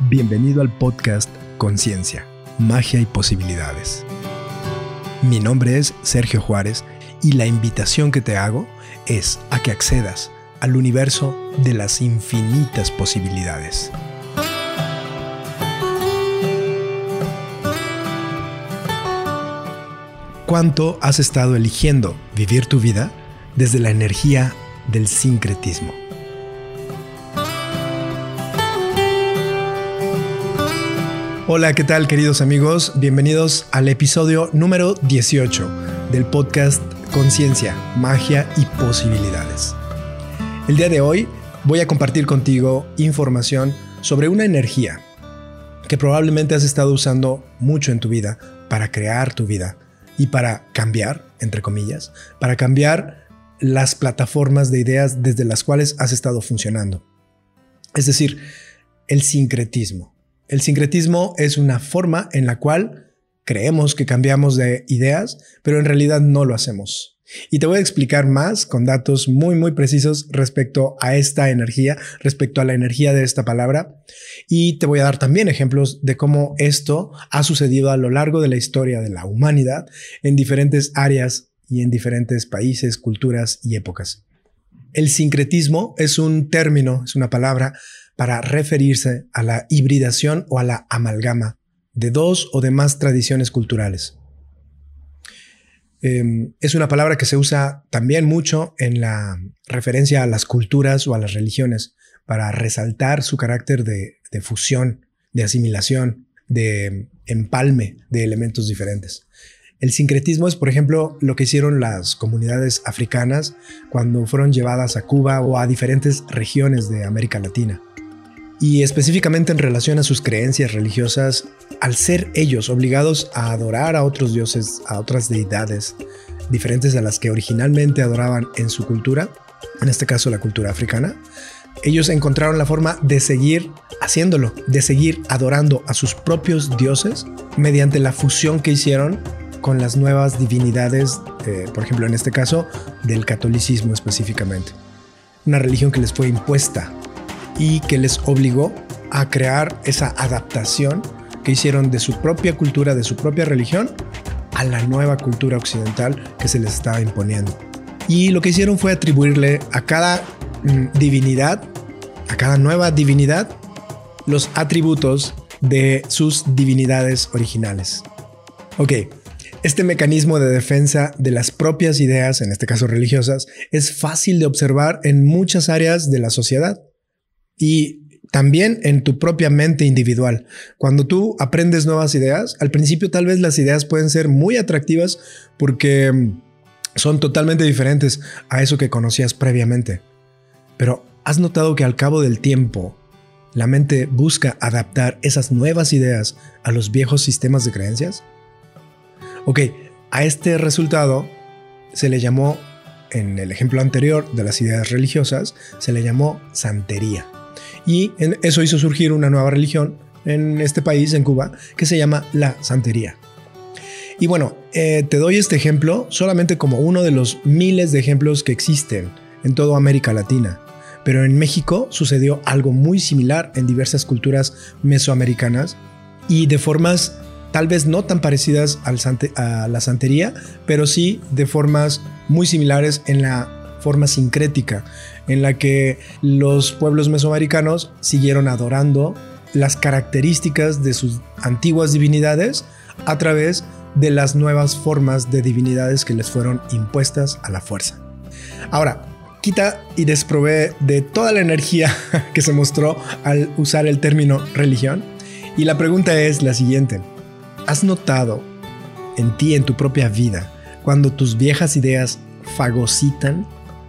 Bienvenido al podcast Conciencia, Magia y Posibilidades. Mi nombre es Sergio Juárez y la invitación que te hago es a que accedas al universo de las infinitas posibilidades. ¿Cuánto has estado eligiendo vivir tu vida desde la energía del sincretismo? Hola, ¿qué tal queridos amigos? Bienvenidos al episodio número 18 del podcast Conciencia, Magia y Posibilidades. El día de hoy voy a compartir contigo información sobre una energía que probablemente has estado usando mucho en tu vida para crear tu vida y para cambiar, entre comillas, para cambiar las plataformas de ideas desde las cuales has estado funcionando. Es decir, el sincretismo. El sincretismo es una forma en la cual creemos que cambiamos de ideas, pero en realidad no lo hacemos. Y te voy a explicar más con datos muy, muy precisos respecto a esta energía, respecto a la energía de esta palabra. Y te voy a dar también ejemplos de cómo esto ha sucedido a lo largo de la historia de la humanidad en diferentes áreas y en diferentes países, culturas y épocas. El sincretismo es un término, es una palabra para referirse a la hibridación o a la amalgama de dos o de más tradiciones culturales. Em, es una palabra que se usa también mucho en la referencia a las culturas o a las religiones para resaltar su carácter de, de fusión, de asimilación, de empalme de elementos diferentes. El sincretismo es, por ejemplo, lo que hicieron las comunidades africanas cuando fueron llevadas a Cuba o a diferentes regiones de América Latina y específicamente en relación a sus creencias religiosas, al ser ellos obligados a adorar a otros dioses, a otras deidades diferentes a las que originalmente adoraban en su cultura, en este caso la cultura africana, ellos encontraron la forma de seguir haciéndolo, de seguir adorando a sus propios dioses mediante la fusión que hicieron con las nuevas divinidades, por ejemplo en este caso, del catolicismo específicamente. Una religión que les fue impuesta y que les obligó a crear esa adaptación que hicieron de su propia cultura, de su propia religión, a la nueva cultura occidental que se les estaba imponiendo. Y lo que hicieron fue atribuirle a cada mm, divinidad, a cada nueva divinidad, los atributos de sus divinidades originales. Ok, este mecanismo de defensa de las propias ideas, en este caso religiosas, es fácil de observar en muchas áreas de la sociedad y también en tu propia mente individual. Cuando tú aprendes nuevas ideas, al principio tal vez las ideas pueden ser muy atractivas porque mm, son totalmente diferentes a eso que conocías previamente. Pero ¿has notado que al cabo del tiempo la mente busca adaptar esas nuevas ideas a los viejos sistemas de creencias? Ok, a este resultado se le llamó, en el ejemplo anterior de las ideas religiosas, se le llamó santería. Y eso hizo surgir una nueva religión en este país, en Cuba, que se llama la santería. Y bueno, eh, te doy este ejemplo solamente como uno de los miles de ejemplos que existen en toda América Latina. Pero en México sucedió algo muy similar en diversas culturas mesoamericanas y de formas tal vez no tan parecidas a la santería, pero sí de formas muy similares en la forma sincrética en la que los pueblos mesoamericanos siguieron adorando las características de sus antiguas divinidades a través de las nuevas formas de divinidades que les fueron impuestas a la fuerza. Ahora, quita y desprove de toda la energía que se mostró al usar el término religión. Y la pregunta es la siguiente. ¿Has notado en ti, en tu propia vida, cuando tus viejas ideas fagocitan,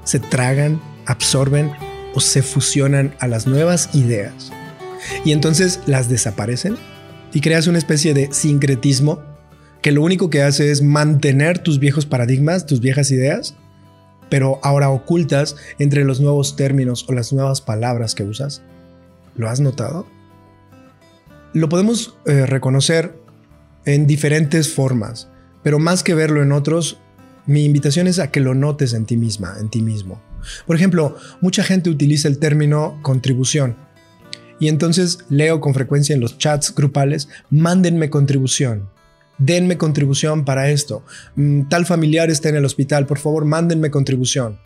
se tragan absorben o se fusionan a las nuevas ideas y entonces las desaparecen y creas una especie de sincretismo que lo único que hace es mantener tus viejos paradigmas, tus viejas ideas, pero ahora ocultas entre los nuevos términos o las nuevas palabras que usas. ¿Lo has notado? Lo podemos eh, reconocer en diferentes formas, pero más que verlo en otros, mi invitación es a que lo notes en ti misma, en ti mismo. Por ejemplo, mucha gente utiliza el término contribución Y entonces leo con frecuencia en los chats grupales, mándenme contribución, denme contribución para esto. Mm, tal familiar está en el hospital, por favor, mándenme contribución.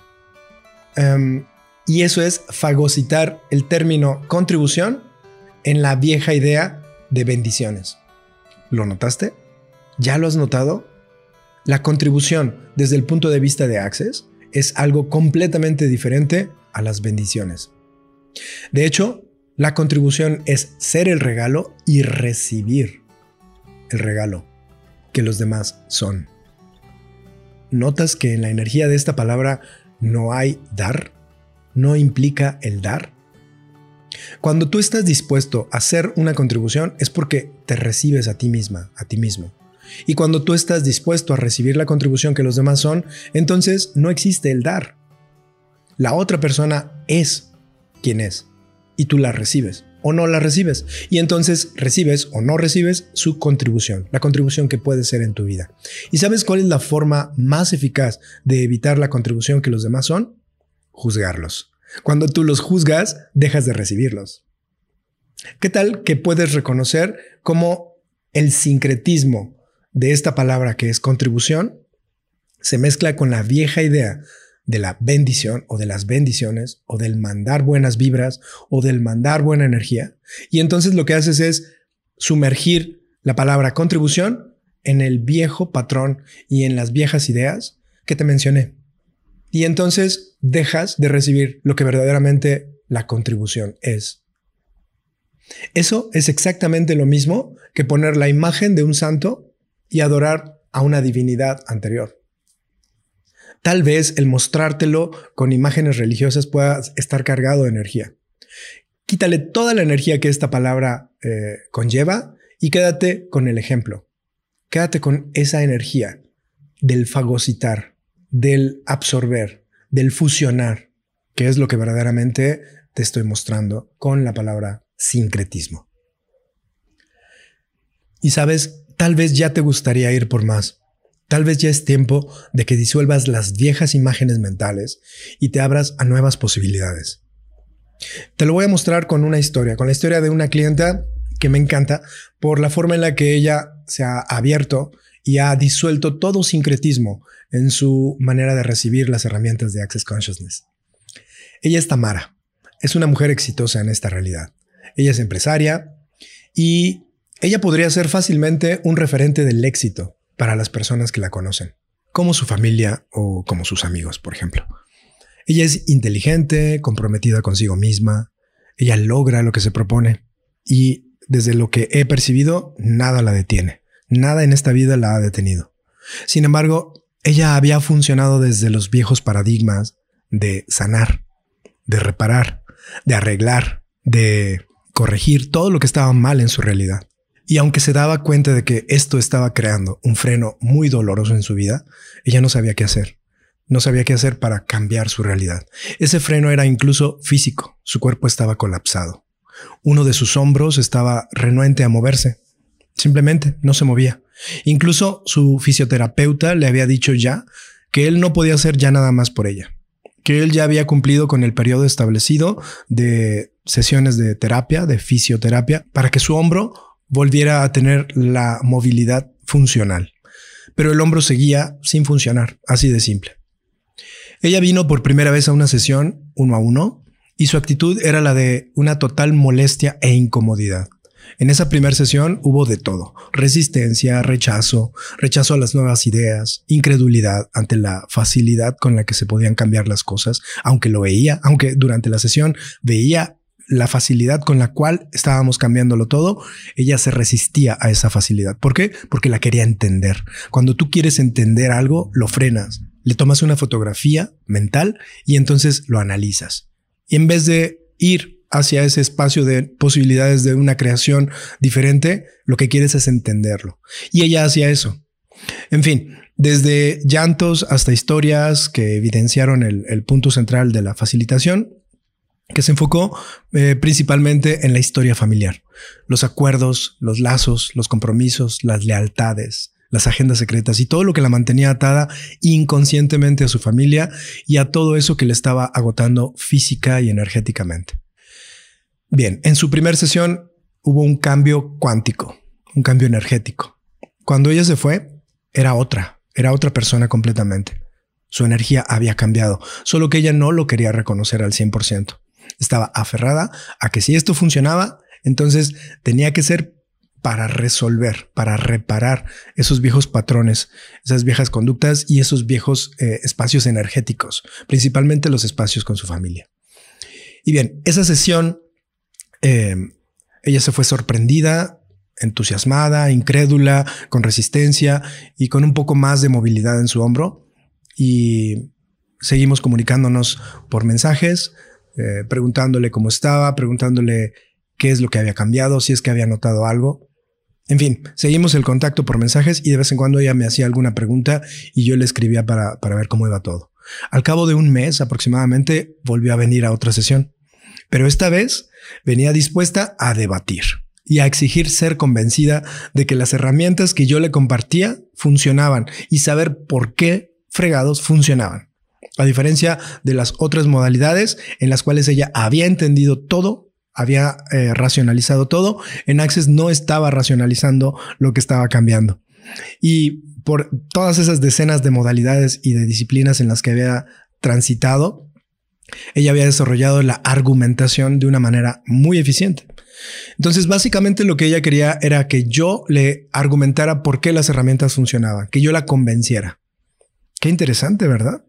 Em, y eso es fagocitar el término contribución en la vieja idea de bendiciones. ¿Lo notaste? ¿Ya lo has notado? La contribución desde el punto de vista de Access es algo completamente diferente a las bendiciones. De hecho, la contribución es ser el regalo y recibir el regalo que los demás son. ¿Notas que en la energía de esta palabra no hay dar? ¿No implica el dar? Cuando tú estás dispuesto a hacer una contribución es porque te recibes a ti misma, a ti mismo. Y cuando tú estás dispuesto a recibir la contribución que los demás son, entonces no existe el dar. La otra persona es quien es y tú la recibes o no la recibes. Y entonces recibes o no recibes su contribución, la contribución que puede ser en tu vida. ¿Y sabes cuál es la forma más eficaz de evitar la contribución que los demás son? Juzgarlos. Cuando tú los juzgas, dejas de recibirlos. ¿Qué tal que puedes reconocer cómo el sincretismo de esta palabra que es contribución se mezcla con la vieja idea de la bendición o de las bendiciones o del mandar buenas vibras o del mandar buena energía. Y entonces lo que haces es sumergir la palabra contribución en el viejo patrón y en las viejas ideas que te mencioné. Y entonces dejas de recibir lo que verdaderamente la contribución es. Eso es exactamente lo mismo que poner la imagen de un santo y adorar a una divinidad anterior. Tal vez el mostrártelo con imágenes religiosas pueda estar cargado de energía. Quítale toda la energía que esta palabra eh, conlleva y quédate con el ejemplo. Quédate con esa energía del fagocitar, del absorber, del fusionar, que es lo que verdaderamente te estoy mostrando con la palabra sincretismo. Y sabes, tal vez ya te gustaría ir por más. Tal vez ya es tiempo de que disuelvas las viejas imágenes mentales y te abras a nuevas posibilidades. Te lo voy a mostrar con una historia, con la historia de una clienta que me encanta por la forma en la que ella se ha abierto y ha disuelto todo sincretismo en su manera de recibir las herramientas de Access Consciousness. Ella es Tamara, es una mujer exitosa en esta realidad. Ella es empresaria y ella podría ser fácilmente un referente del éxito para las personas que la conocen, como su familia o como sus amigos, por ejemplo. Ella es inteligente, comprometida consigo misma, ella logra lo que se propone y desde lo que he percibido, nada la detiene, nada en esta vida la ha detenido. Sin embargo, ella había funcionado desde los viejos paradigmas de sanar, de reparar, de arreglar, de corregir todo lo que estaba mal en su realidad. Y aunque se daba cuenta de que esto estaba creando un freno muy doloroso en su vida, ella no sabía qué hacer. No sabía qué hacer para cambiar su realidad. Ese freno era incluso físico. Su cuerpo estaba colapsado. Uno de sus hombros estaba renuente a moverse. Simplemente no se movía. Incluso su fisioterapeuta le había dicho ya que él no podía hacer ya nada más por ella, que él ya había cumplido con el periodo establecido de sesiones de terapia, de fisioterapia, para que su hombro volviera a tener la movilidad funcional. Pero el hombro seguía sin funcionar, así de simple. Ella vino por primera vez a una sesión uno a uno y su actitud era la de una total molestia e incomodidad. En esa primera sesión hubo de todo, resistencia, rechazo, rechazo a las nuevas ideas, incredulidad ante la facilidad con la que se podían cambiar las cosas, aunque lo veía, aunque durante la sesión veía la facilidad con la cual estábamos cambiándolo todo, ella se resistía a esa facilidad. ¿Por qué? Porque la quería entender. Cuando tú quieres entender algo, lo frenas, le tomas una fotografía mental y entonces lo analizas. Y en vez de ir hacia ese espacio de posibilidades de una creación diferente, lo que quieres es entenderlo. Y ella hacía eso. En fin, desde llantos hasta historias que evidenciaron el, el punto central de la facilitación, que se enfocó eh, principalmente en la historia familiar, los acuerdos, los lazos, los compromisos, las lealtades, las agendas secretas y todo lo que la mantenía atada inconscientemente a su familia y a todo eso que le estaba agotando física y energéticamente. Bien, en su primera sesión hubo un cambio cuántico, un cambio energético. Cuando ella se fue, era otra, era otra persona completamente. Su energía había cambiado, solo que ella no lo quería reconocer al 100%. Estaba aferrada a que si esto funcionaba, entonces tenía que ser para resolver, para reparar esos viejos patrones, esas viejas conductas y esos viejos eh, espacios energéticos, principalmente los espacios con su familia. Y bien, esa sesión, eh, ella se fue sorprendida, entusiasmada, incrédula, con resistencia y con un poco más de movilidad en su hombro. Y seguimos comunicándonos por mensajes, eh, preguntándole cómo estaba, preguntándole qué es lo que había cambiado, si es que había notado algo. En fin, seguimos el contacto por mensajes y de vez en cuando ella me hacía alguna pregunta y yo le escribía para, para ver cómo iba todo. Al cabo de un mes aproximadamente volvió a venir a otra sesión, pero esta vez venía dispuesta a debatir y a exigir ser convencida de que las herramientas que yo le compartía funcionaban y saber por qué fregados funcionaban. A diferencia de las otras modalidades en las cuales ella había entendido todo había eh, racionalizado todo, en Access no estaba racionalizando lo que estaba cambiando. Y por todas esas decenas de modalidades y de disciplinas en las que había transitado, ella había desarrollado la argumentación de una manera muy eficiente. Entonces, básicamente lo que ella quería era que yo le argumentara por qué las herramientas funcionaban, que yo la convenciera. Qué interesante, ¿verdad?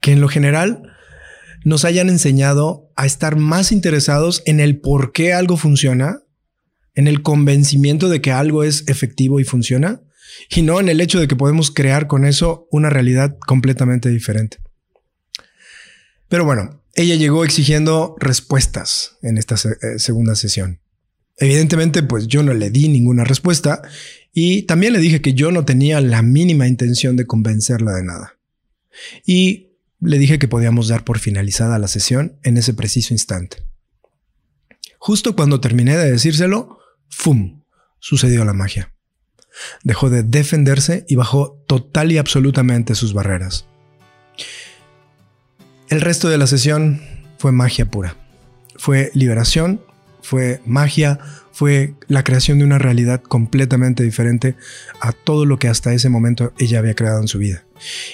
Que en lo general nos hayan enseñado a estar más interesados en el por qué algo funciona, en el convencimiento de que algo es efectivo y funciona, y no en el hecho de que podemos crear con eso una realidad completamente diferente. Pero bueno, ella llegó exigiendo respuestas en esta eh, segunda sesión. Evidentemente, pues yo no le di ninguna respuesta y también le dije que yo no tenía la mínima intención de convencerla de nada. Y le dije que podíamos dar por finalizada la sesión en ese preciso instante. Justo cuando terminé de decírselo, ¡fum! sucedió la magia. Dejó de defenderse y bajó total y absolutamente sus barreras. El resto de la sesión fue magia pura. Fue liberación, fue magia, fue la creación de una realidad completamente diferente a todo lo que hasta ese momento ella había creado en su vida.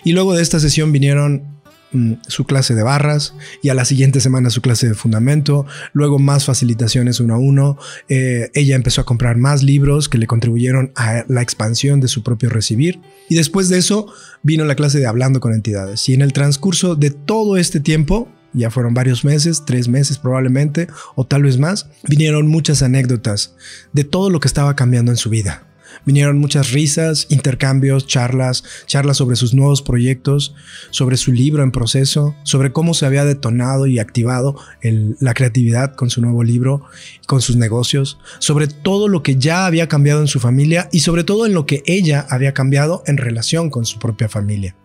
Y luego de esta sesión vinieron Mm, su clase de barras y a la siguiente semana su clase de fundamento, luego más facilitaciones uno a uno. Eh, ella empezó a comprar más libros que le contribuyeron a la expansión de su propio recibir y después de eso vino la clase de hablando con entidades y en el transcurso de todo este tiempo ya fueron varios meses, tres meses probablemente, o tal vez más, vinieron muchas anécdotas de todo lo que estaba cambiando en su vida. Vinieron muchas risas, intercambios, charlas, charlas sobre sus nuevos proyectos, sobre su libro en proceso, sobre cómo se había detonado y activado la creatividad con su nuevo libro, con sus negocios, sobre todo lo que ya había cambiado en su familia y sobre todo en lo que ella había cambiado en relación con su propia familia.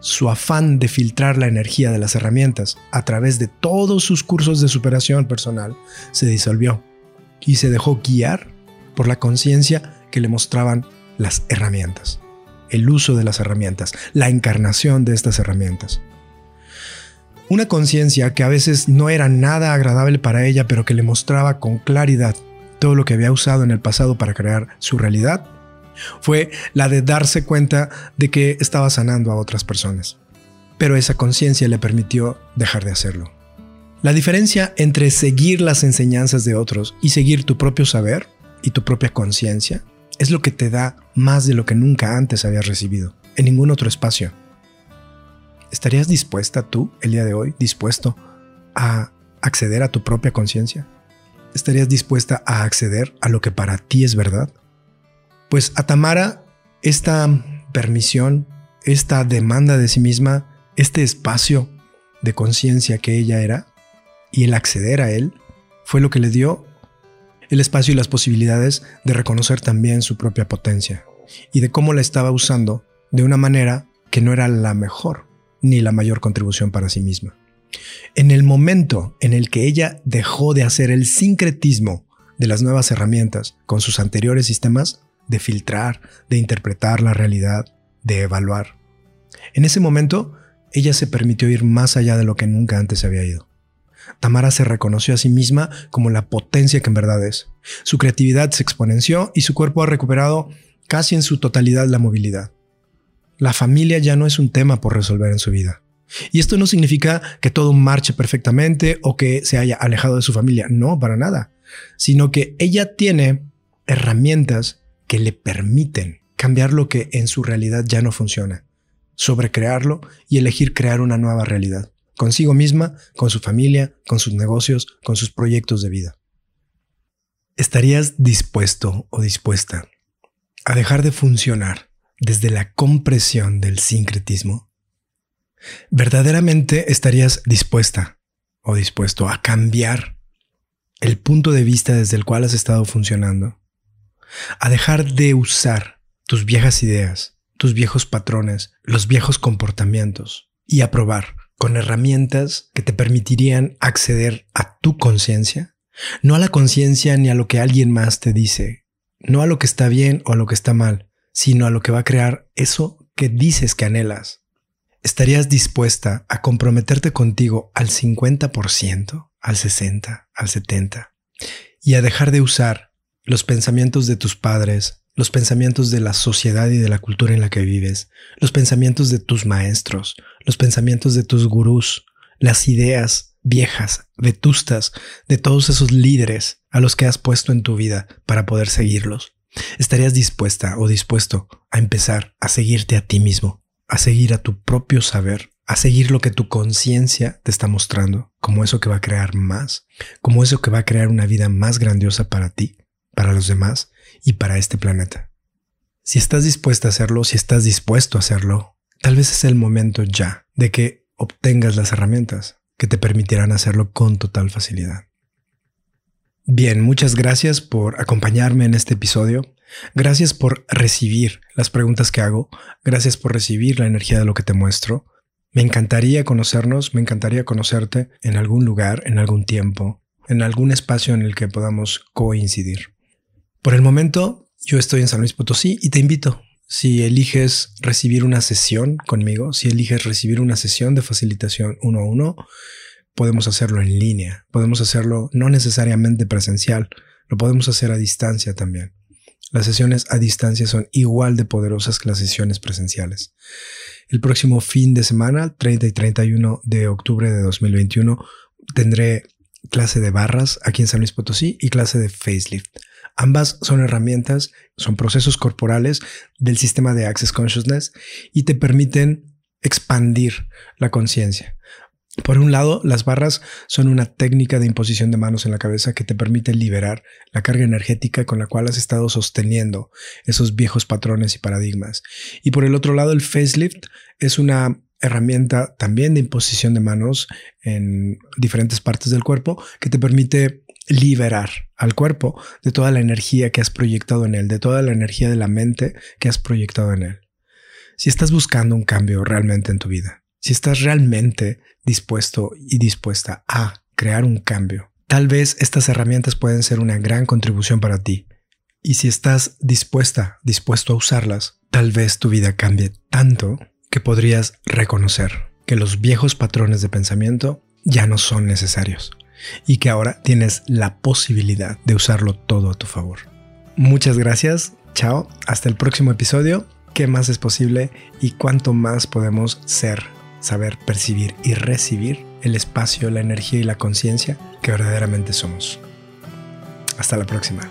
Su afán de filtrar la energía de las herramientas a través de todos sus cursos de superación personal se disolvió y se dejó guiar por la conciencia que le mostraban las herramientas, el uso de las herramientas, la encarnación de estas herramientas. Una conciencia que a veces no era nada agradable para ella, pero que le mostraba con claridad todo lo que había usado en el pasado para crear su realidad, fue la de darse cuenta de que estaba sanando a otras personas. Pero esa conciencia le permitió dejar de hacerlo. La diferencia entre seguir las enseñanzas de otros y seguir tu propio saber y tu propia conciencia es lo que te da más de lo que nunca antes habías recibido, en ningún otro espacio. ¿Estarías dispuesta tú, el día de hoy, dispuesto a acceder a tu propia conciencia? ¿Estarías dispuesta a acceder a lo que para ti es verdad? Pues a Tamara, esta permisión, esta demanda de sí misma, este espacio de conciencia que ella era y el acceder a él, fue lo que le dio el espacio y las posibilidades de reconocer también su propia potencia y de cómo la estaba usando de una manera que no era la mejor ni la mayor contribución para sí misma. En el momento en el que ella dejó de hacer el sincretismo de las nuevas herramientas con sus anteriores sistemas, de filtrar, de interpretar la realidad, de evaluar, en ese momento ella se permitió ir más allá de lo que nunca antes había ido. Tamara se reconoció a sí misma como la potencia que en verdad es. Su creatividad se exponenció y su cuerpo ha recuperado casi en su totalidad la movilidad. La familia ya no es un tema por resolver en su vida. Y esto no significa que todo marche perfectamente o que se haya alejado de su familia, no, para nada, sino que ella tiene herramientas que le permiten cambiar lo que en su realidad ya no funciona, sobrecrearlo y elegir crear una nueva realidad, consigo misma, con su familia, con sus negocios, con sus proyectos de vida. ¿Estarías dispuesto o dispuesta a dejar de funcionar desde la compresión del sincretismo? ¿Verdaderamente estarías dispuesta o dispuesto a cambiar el punto de vista desde el cual has estado funcionando? A dejar de usar tus viejas ideas, tus viejos patrones, los viejos comportamientos y a probar con herramientas que te permitirían acceder a tu conciencia, no a la conciencia ni a lo que alguien más te dice, no a lo que está bien o a lo que está mal, sino a lo que va a crear eso que dices que anhelas. ¿Estarías dispuesta a comprometerte contigo al 50%, al 60%, al 70%, y a dejar de usar los pensamientos de tus padres, los pensamientos de la sociedad y de la cultura en la que vives, los pensamientos de tus maestros, los pensamientos de tus gurús, las ideas viejas, vetustas de todos esos líderes a los que has puesto en tu vida para poder seguirlos. ¿Estarías dispuesta o dispuesto a empezar a seguirte a ti mismo, a seguir a tu propio saber, a seguir lo que tu conciencia te está mostrando, como eso que va a crear más, como eso que va a crear una vida más grandiosa para ti, para los demás y para este planeta? Si estás dispuesta a hacerlo, si estás dispuesto a hacerlo, tal vez es el momento ya de que obtengas las herramientas que te permitirán hacerlo con total facilidad. Bien, muchas gracias por acompañarme en este episodio. Gracias por recibir las preguntas que hago. Gracias por recibir la energía de lo que te muestro. Me encantaría conocernos, me encantaría conocerte en algún lugar, en algún tiempo, en algún espacio en el que podamos coincidir. Por el momento, yo estoy en San Luis Potosí y te invito. Si eliges recibir una sesión conmigo, si eliges recibir una sesión de facilitación uno a uno, podemos hacerlo en línea, podemos hacerlo no necesariamente presencial, lo podemos hacer a distancia también. Las sesiones a distancia son igual de poderosas que las sesiones presenciales. El próximo fin de semana, 30 y 31 de octubre de 2021, tendré clase de barras aquí en San Luis Potosí y clase de facelift. Ambas son herramientas, son procesos corporales del sistema de Access Consciousness y te permiten expandir la conciencia. Por un lado, las barras son una técnica de imposición de manos en la cabeza que te permite liberar la carga energética con la cual has estado sosteniendo esos viejos patrones y paradigmas. Y por el otro lado, el facelift es una herramienta también de imposición de manos en diferentes partes del cuerpo que te permite liberar al cuerpo de toda la energía que has proyectado en él, de toda la energía de la mente que has proyectado en él. Si estás buscando un cambio realmente en tu vida, si estás realmente dispuesto y dispuesta a crear un cambio, tal vez estas herramientas pueden ser una gran contribución para ti. Y si estás dispuesta, dispuesto a usarlas, tal vez tu vida cambie tanto que podrías reconocer que los viejos patrones de pensamiento ya no son necesarios y que ahora tienes la posibilidad de usarlo todo a tu favor. Muchas gracias, chao, hasta el próximo episodio. ¿Qué más es posible y cuánto más podemos ser saber percibir y recibir el espacio, la energía y la conciencia que verdaderamente somos. Hasta la próxima.